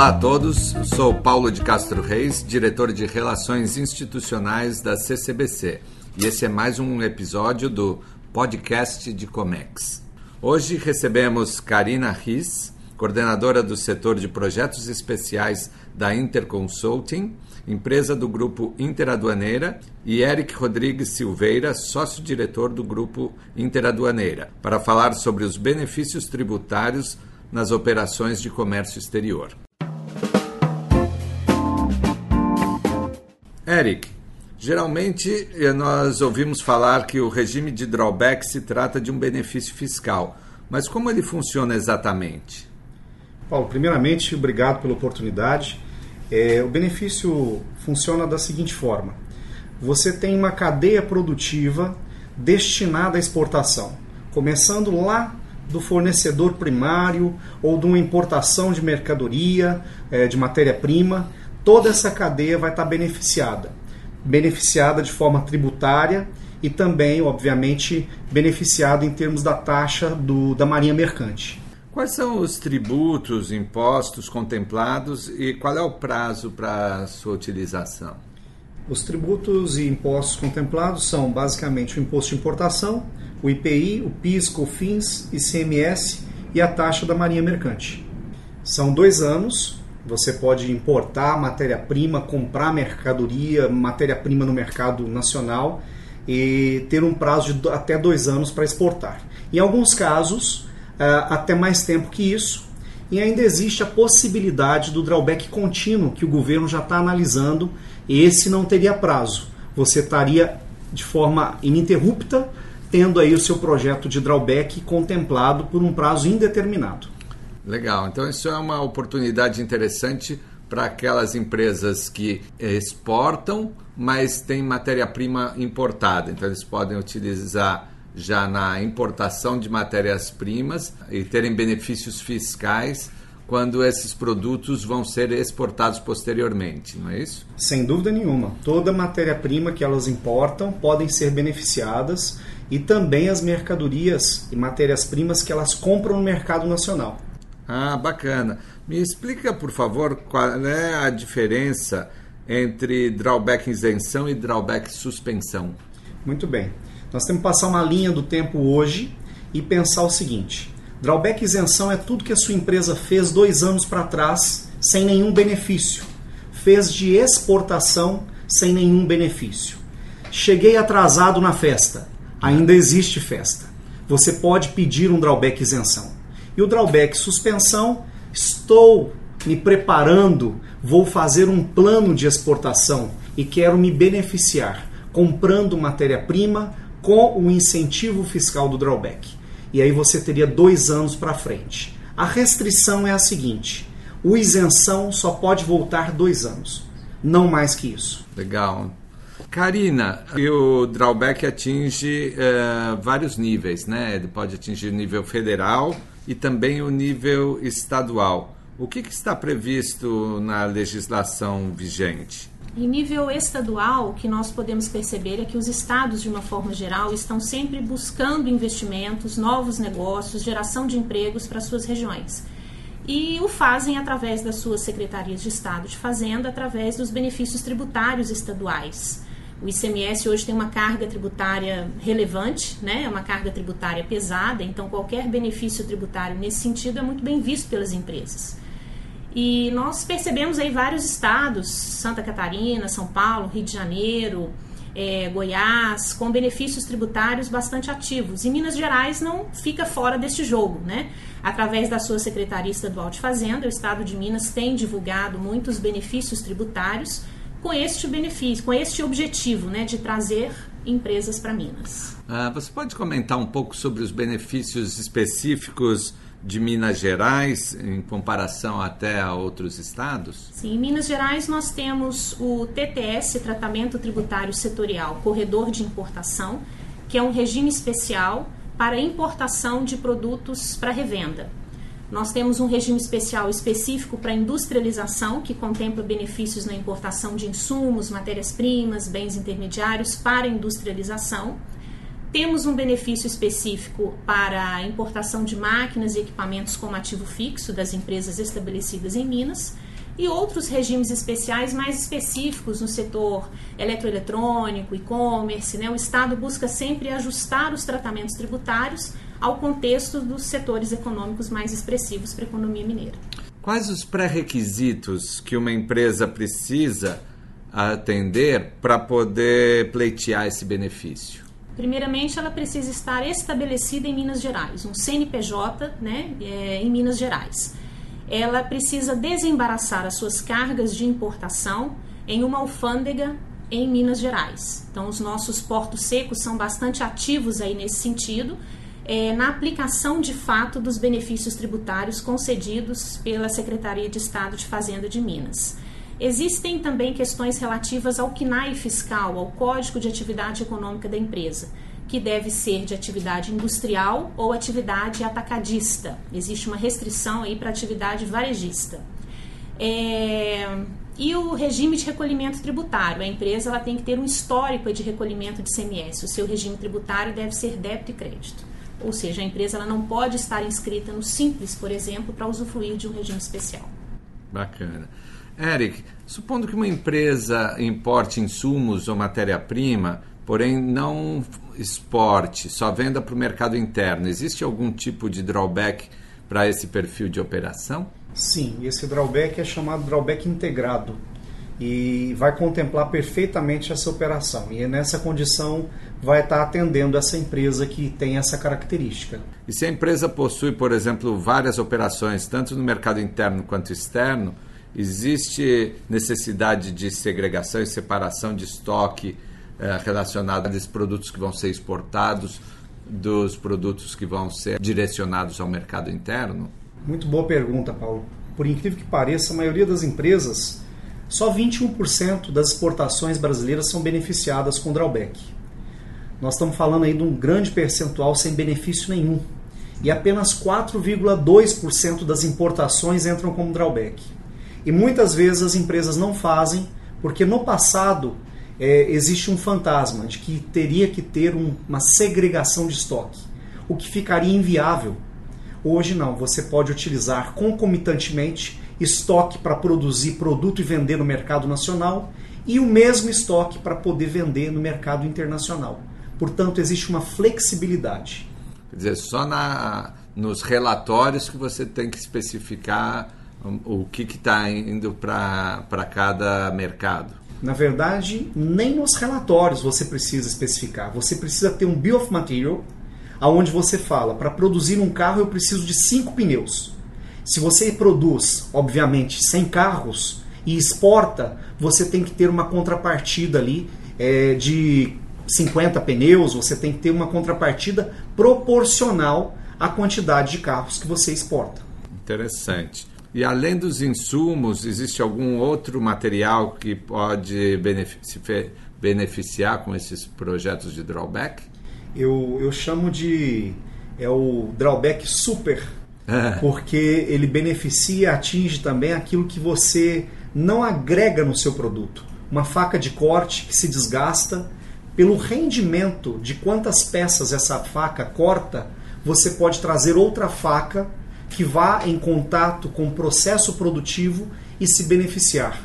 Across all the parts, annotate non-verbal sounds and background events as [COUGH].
Olá a todos, sou Paulo de Castro Reis, diretor de Relações Institucionais da CCBC, e esse é mais um episódio do podcast de Comex. Hoje recebemos Karina Riz, coordenadora do setor de projetos especiais da Interconsulting, empresa do grupo Interaduaneira, e Eric Rodrigues Silveira, sócio-diretor do grupo Interaduaneira, para falar sobre os benefícios tributários nas operações de comércio exterior. Eric, geralmente eh, nós ouvimos falar que o regime de drawback se trata de um benefício fiscal, mas como ele funciona exatamente? Paulo, primeiramente, obrigado pela oportunidade. É, o benefício funciona da seguinte forma: você tem uma cadeia produtiva destinada à exportação, começando lá do fornecedor primário ou de uma importação de mercadoria, é, de matéria-prima, toda essa cadeia vai estar beneficiada. Beneficiada de forma tributária e também, obviamente, beneficiada em termos da taxa do, da Marinha Mercante. Quais são os tributos, impostos contemplados e qual é o prazo para sua utilização? Os tributos e impostos contemplados são basicamente o imposto de importação, o IPI, o PIS, COFINS, ICMS e a taxa da Marinha Mercante. São dois anos você pode importar matéria-prima, comprar mercadoria, matéria-prima no mercado nacional e ter um prazo de até dois anos para exportar. Em alguns casos, eh, até mais tempo que isso. E ainda existe a possibilidade do drawback contínuo, que o governo já está analisando. Esse não teria prazo. Você estaria de forma ininterrupta tendo aí o seu projeto de drawback contemplado por um prazo indeterminado. Legal. Então isso é uma oportunidade interessante para aquelas empresas que exportam, mas têm matéria-prima importada. Então eles podem utilizar já na importação de matérias-primas e terem benefícios fiscais quando esses produtos vão ser exportados posteriormente, não é isso? Sem dúvida nenhuma. Toda matéria-prima que elas importam podem ser beneficiadas e também as mercadorias e matérias-primas que elas compram no mercado nacional. Ah, bacana. Me explica, por favor, qual é a diferença entre drawback isenção e drawback suspensão. Muito bem. Nós temos que passar uma linha do tempo hoje e pensar o seguinte: drawback isenção é tudo que a sua empresa fez dois anos para trás sem nenhum benefício. Fez de exportação sem nenhum benefício. Cheguei atrasado na festa. Ainda existe festa. Você pode pedir um drawback isenção. E o drawback suspensão, estou me preparando, vou fazer um plano de exportação e quero me beneficiar comprando matéria-prima com o incentivo fiscal do drawback. E aí você teria dois anos para frente. A restrição é a seguinte: o isenção só pode voltar dois anos, não mais que isso. Legal. Karina, o drawback atinge uh, vários níveis, né? Ele pode atingir o nível federal, e também o nível estadual. O que, que está previsto na legislação vigente? Em nível estadual, o que nós podemos perceber é que os estados, de uma forma geral, estão sempre buscando investimentos, novos negócios, geração de empregos para suas regiões. E o fazem através das suas secretarias de Estado de Fazenda, através dos benefícios tributários estaduais. O ICMS hoje tem uma carga tributária relevante, né? é uma carga tributária pesada, então qualquer benefício tributário nesse sentido é muito bem visto pelas empresas. E nós percebemos aí vários estados, Santa Catarina, São Paulo, Rio de Janeiro, é, Goiás, com benefícios tributários bastante ativos. E Minas Gerais não fica fora deste jogo, né? Através da sua Secretaria Estadual de Fazenda, o Estado de Minas tem divulgado muitos benefícios tributários com este benefício, com este objetivo, né, de trazer empresas para Minas. Ah, você pode comentar um pouco sobre os benefícios específicos de Minas Gerais em comparação até a outros estados? Sim, em Minas Gerais nós temos o TTS, Tratamento Tributário Setorial, Corredor de Importação, que é um regime especial para importação de produtos para revenda. Nós temos um regime especial específico para industrialização, que contempla benefícios na importação de insumos, matérias-primas, bens intermediários para industrialização. Temos um benefício específico para a importação de máquinas e equipamentos como ativo fixo das empresas estabelecidas em Minas. e outros regimes especiais mais específicos no setor eletroeletrônico, e-commerce. Né? O Estado busca sempre ajustar os tratamentos tributários ao contexto dos setores econômicos mais expressivos para a economia mineira. Quais os pré-requisitos que uma empresa precisa atender para poder pleitear esse benefício? Primeiramente, ela precisa estar estabelecida em Minas Gerais, um CNPJ né, é, em Minas Gerais. Ela precisa desembaraçar as suas cargas de importação em uma alfândega em Minas Gerais. Então, os nossos portos secos são bastante ativos aí nesse sentido, é, na aplicação de fato dos benefícios tributários concedidos pela Secretaria de Estado de Fazenda de Minas. Existem também questões relativas ao CNAE fiscal, ao Código de Atividade Econômica da empresa, que deve ser de atividade industrial ou atividade atacadista. Existe uma restrição aí para atividade varejista. É... E o regime de recolhimento tributário. A empresa ela tem que ter um histórico de recolhimento de CMS. O seu regime tributário deve ser débito e crédito. Ou seja, a empresa ela não pode estar inscrita no Simples, por exemplo, para usufruir de um regime especial. Bacana. Eric, supondo que uma empresa importe insumos ou matéria-prima, porém não exporte, só venda para o mercado interno, existe algum tipo de drawback para esse perfil de operação? Sim, esse drawback é chamado drawback integrado e vai contemplar perfeitamente essa operação. E nessa condição vai estar atendendo essa empresa que tem essa característica. E se a empresa possui, por exemplo, várias operações, tanto no mercado interno quanto externo, Existe necessidade de segregação e separação de estoque eh, relacionado a esses produtos que vão ser exportados dos produtos que vão ser direcionados ao mercado interno? Muito boa pergunta, Paulo. Por incrível que pareça, a maioria das empresas, só 21% das exportações brasileiras são beneficiadas com drawback. Nós estamos falando aí de um grande percentual sem benefício nenhum. E apenas 4,2% das importações entram como drawback. E muitas vezes as empresas não fazem porque no passado é, existe um fantasma de que teria que ter um, uma segregação de estoque, o que ficaria inviável. Hoje não, você pode utilizar concomitantemente estoque para produzir produto e vender no mercado nacional e o mesmo estoque para poder vender no mercado internacional. Portanto, existe uma flexibilidade. Quer dizer, só na, nos relatórios que você tem que especificar o que está indo para cada mercado? Na verdade, nem nos relatórios você precisa especificar. Você precisa ter um bill of material, aonde você fala, para produzir um carro eu preciso de cinco pneus. Se você produz, obviamente, 100 carros e exporta, você tem que ter uma contrapartida ali é, de 50 pneus, você tem que ter uma contrapartida proporcional à quantidade de carros que você exporta. Interessante. E além dos insumos, existe algum outro material que pode beneficiar com esses projetos de drawback? Eu, eu chamo de é o drawback super, é. porque ele beneficia, atinge também aquilo que você não agrega no seu produto. Uma faca de corte que se desgasta, pelo rendimento de quantas peças essa faca corta, você pode trazer outra faca que vá em contato com o processo produtivo e se beneficiar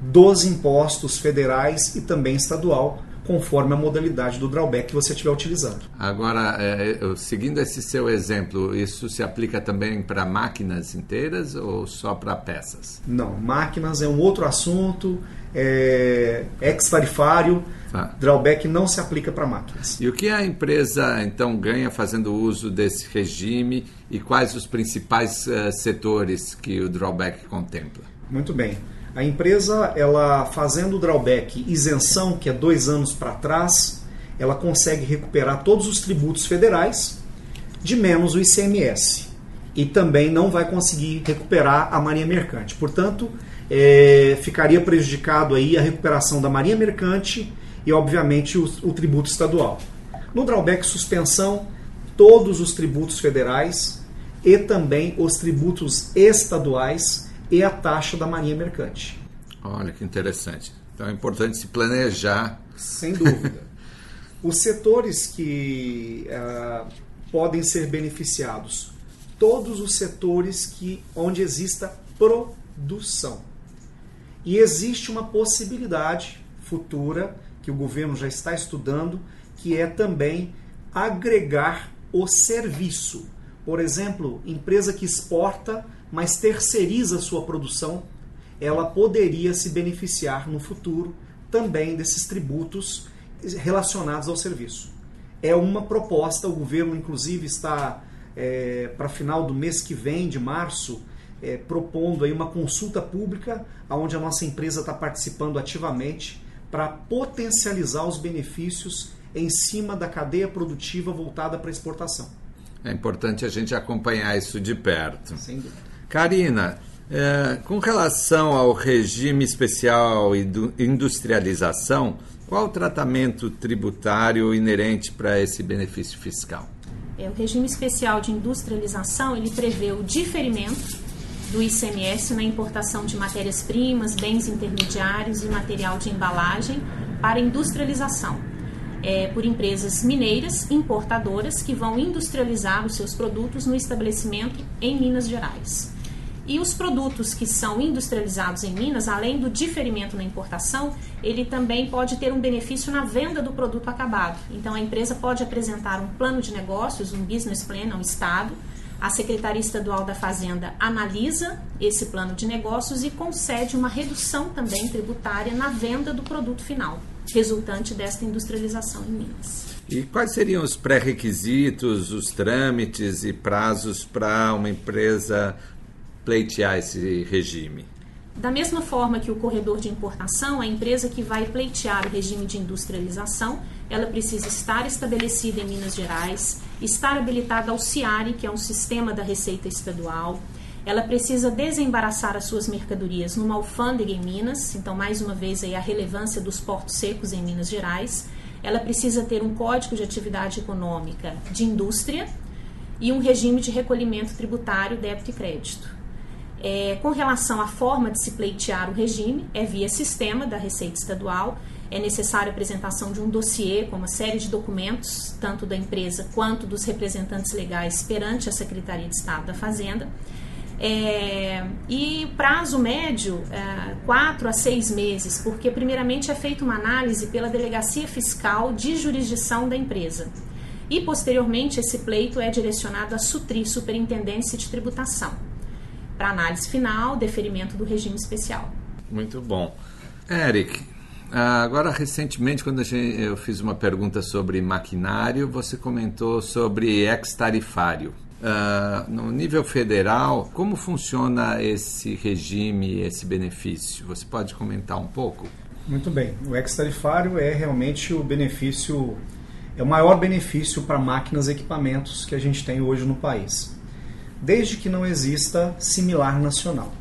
dos impostos federais e também estadual, conforme a modalidade do drawback que você estiver utilizando. Agora, é, seguindo esse seu exemplo, isso se aplica também para máquinas inteiras ou só para peças? Não, máquinas é um outro assunto, é ex-tarifário, ah. drawback não se aplica para máquinas. E o que a empresa então ganha fazendo uso desse regime e quais os principais uh, setores que o drawback contempla? Muito bem. A empresa, ela fazendo o drawback isenção, que é dois anos para trás, ela consegue recuperar todos os tributos federais, de menos o ICMS. E também não vai conseguir recuperar a Marinha Mercante. Portanto, é, ficaria prejudicado aí a recuperação da Marinha Mercante e, obviamente, o, o tributo estadual. No drawback suspensão, todos os tributos federais e também os tributos estaduais e a taxa da Marinha Mercante. Olha que interessante. Então é importante se planejar. Sem dúvida. [LAUGHS] Os setores que uh, podem ser beneficiados, todos os setores que onde exista produção E existe uma possibilidade futura que o governo já está estudando, que é também agregar o serviço. Por exemplo, empresa que exporta, mas terceiriza sua produção, ela poderia se beneficiar no futuro também desses tributos relacionados ao serviço. É uma proposta, o governo inclusive está é, para final do mês que vem, de março, é, propondo aí uma consulta pública, onde a nossa empresa está participando ativamente para potencializar os benefícios em cima da cadeia produtiva voltada para exportação. É importante a gente acompanhar isso de perto. Sem dúvida. Karina, é, com relação ao regime especial e industrialização, qual o tratamento tributário inerente para esse benefício fiscal? É, o regime especial de industrialização ele prevê o diferimento do ICMS na importação de matérias-primas, bens intermediários e material de embalagem para industrialização. É, por empresas mineiras importadoras que vão industrializar os seus produtos no estabelecimento em Minas Gerais. E os produtos que são industrializados em Minas, além do diferimento na importação, ele também pode ter um benefício na venda do produto acabado. Então a empresa pode apresentar um plano de negócios, um business plan ao Estado, a Secretaria Estadual da Fazenda analisa esse plano de negócios e concede uma redução também tributária na venda do produto final, resultante desta industrialização em Minas. E quais seriam os pré-requisitos, os trâmites e prazos para uma empresa pleitear esse regime? Da mesma forma que o corredor de importação, a empresa que vai pleitear o regime de industrialização, ela precisa estar estabelecida em Minas Gerais, estar habilitada ao CIARE, que é um sistema da Receita Estadual. Ela precisa desembaraçar as suas mercadorias numa alfândega em Minas, então mais uma vez aí a relevância dos portos secos em Minas Gerais. Ela precisa ter um código de atividade econômica de indústria e um regime de recolhimento tributário, débito e crédito. É, com relação à forma de se pleitear o regime, é via sistema da Receita Estadual. É necessária a apresentação de um dossiê com uma série de documentos, tanto da empresa quanto dos representantes legais perante a Secretaria de Estado da Fazenda. É, e prazo médio, é, quatro a seis meses, porque primeiramente é feita uma análise pela Delegacia Fiscal de Jurisdição da empresa. E posteriormente esse pleito é direcionado à SUTRI, Superintendência de Tributação para análise final, deferimento do regime especial. Muito bom. Eric, agora recentemente, quando eu fiz uma pergunta sobre maquinário, você comentou sobre ex-tarifário. Uh, no nível federal, como funciona esse regime, esse benefício? Você pode comentar um pouco? Muito bem. O ex-tarifário é realmente o benefício, é o maior benefício para máquinas e equipamentos que a gente tem hoje no país desde que não exista similar nacional.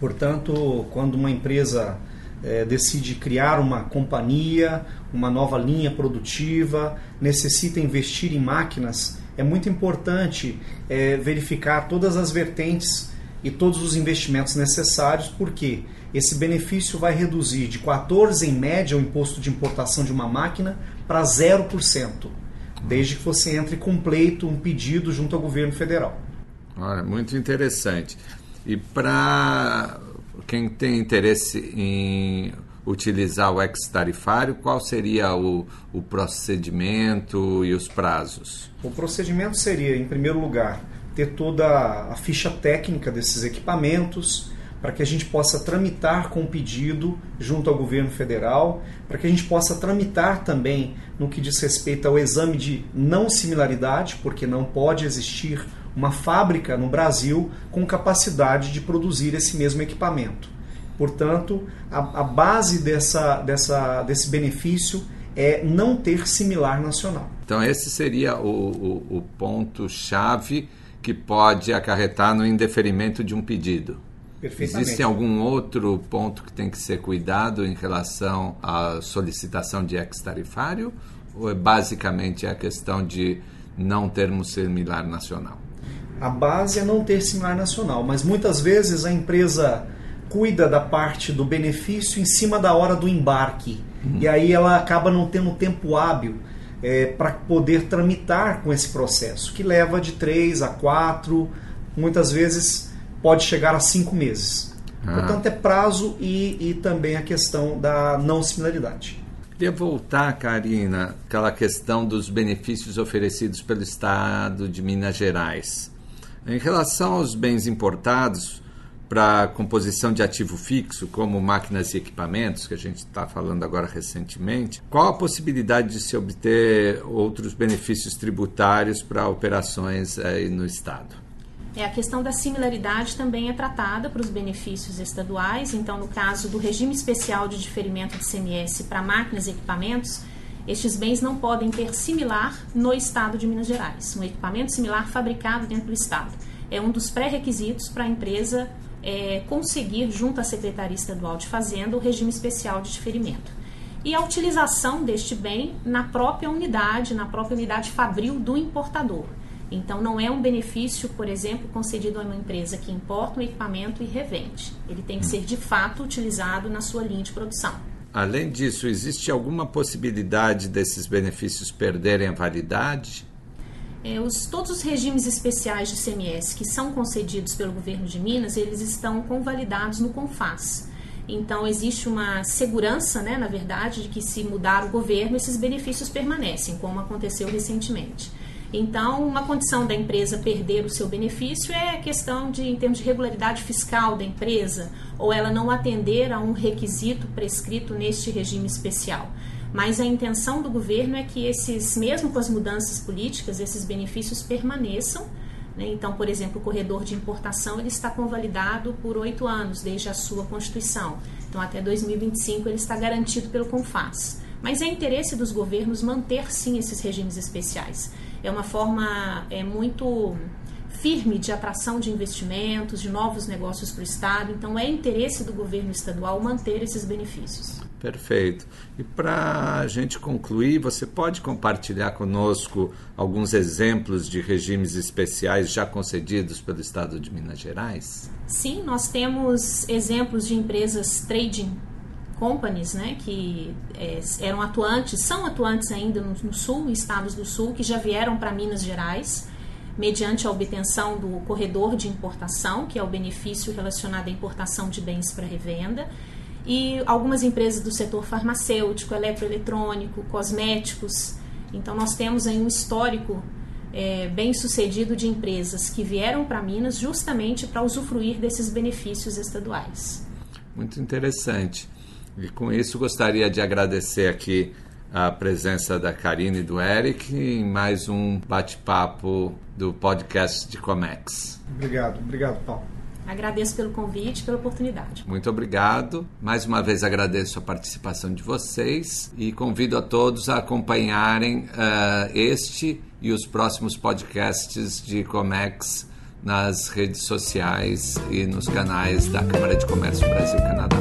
Portanto, quando uma empresa é, decide criar uma companhia, uma nova linha produtiva, necessita investir em máquinas, é muito importante é, verificar todas as vertentes e todos os investimentos necessários, porque esse benefício vai reduzir de 14% em média o imposto de importação de uma máquina para 0%, desde que você entre com pleito, um pedido junto ao governo federal. Olha, muito interessante. E para quem tem interesse em utilizar o ex-tarifário, qual seria o, o procedimento e os prazos? O procedimento seria, em primeiro lugar, ter toda a ficha técnica desses equipamentos, para que a gente possa tramitar com o pedido junto ao governo federal, para que a gente possa tramitar também no que diz respeito ao exame de não similaridade, porque não pode existir uma fábrica no Brasil com capacidade de produzir esse mesmo equipamento. Portanto, a, a base dessa, dessa, desse benefício é não ter similar nacional. Então, esse seria o, o, o ponto-chave que pode acarretar no indeferimento de um pedido. Existe algum outro ponto que tem que ser cuidado em relação à solicitação de ex-tarifário? Ou é basicamente a questão de não termos similar nacional? A base é não ter similar nacional, mas muitas vezes a empresa cuida da parte do benefício em cima da hora do embarque. Uhum. E aí ela acaba não tendo tempo hábil é, para poder tramitar com esse processo, que leva de três a quatro, muitas vezes pode chegar a cinco meses. Ah. Portanto, é prazo e, e também a questão da não similaridade. Queria voltar, Karina, aquela questão dos benefícios oferecidos pelo Estado de Minas Gerais. Em relação aos bens importados para composição de ativo fixo, como máquinas e equipamentos, que a gente está falando agora recentemente, qual a possibilidade de se obter outros benefícios tributários para operações aí no Estado? É, a questão da similaridade também é tratada para os benefícios estaduais. Então, no caso do regime especial de diferimento de CMS para máquinas e equipamentos, estes bens não podem ter similar no estado de Minas Gerais. Um equipamento similar fabricado dentro do estado. É um dos pré-requisitos para a empresa é, conseguir, junto à Secretaria Estadual de Fazenda, o regime especial de diferimento. E a utilização deste bem na própria unidade, na própria unidade fabril do importador. Então, não é um benefício, por exemplo, concedido a uma empresa que importa um equipamento e revende. Ele tem que ser, de fato, utilizado na sua linha de produção. Além disso, existe alguma possibilidade desses benefícios perderem a validade? É, os, todos os regimes especiais de CMS que são concedidos pelo governo de Minas, eles estão convalidados no CONFAS. Então, existe uma segurança, né, na verdade, de que se mudar o governo, esses benefícios permanecem, como aconteceu recentemente. Então, uma condição da empresa perder o seu benefício é questão de, em termos de regularidade fiscal da empresa, ou ela não atender a um requisito prescrito neste regime especial. Mas a intenção do governo é que esses, mesmo com as mudanças políticas, esses benefícios permaneçam. Né? Então, por exemplo, o corredor de importação ele está convalidado por oito anos desde a sua constituição. Então, até 2025 ele está garantido pelo CONFAS. Mas é interesse dos governos manter sim esses regimes especiais é uma forma é, muito firme de atração de investimentos, de novos negócios para o Estado. Então, é interesse do governo estadual manter esses benefícios. Perfeito. E para a gente concluir, você pode compartilhar conosco alguns exemplos de regimes especiais já concedidos pelo Estado de Minas Gerais? Sim, nós temos exemplos de empresas trading companies, né, que é, eram atuantes, são atuantes ainda no, no, sul, estados do sul, que já vieram para Minas Gerais, mediante a obtenção do corredor de importação, que é o benefício relacionado à importação de bens para revenda, e algumas empresas do setor farmacêutico, eletroeletrônico, cosméticos. Então, nós temos aí um histórico é, bem sucedido de empresas que vieram para Minas justamente para usufruir desses benefícios estaduais. Muito interessante. E com isso gostaria de agradecer aqui a presença da Karine e do Eric em mais um bate-papo do podcast de Comex. Obrigado, obrigado, Paulo. Agradeço pelo convite, pela oportunidade. Muito obrigado. Mais uma vez agradeço a participação de vocês e convido a todos a acompanharem uh, este e os próximos podcasts de Comex nas redes sociais e nos canais da Câmara de Comércio Brasil-Canadá.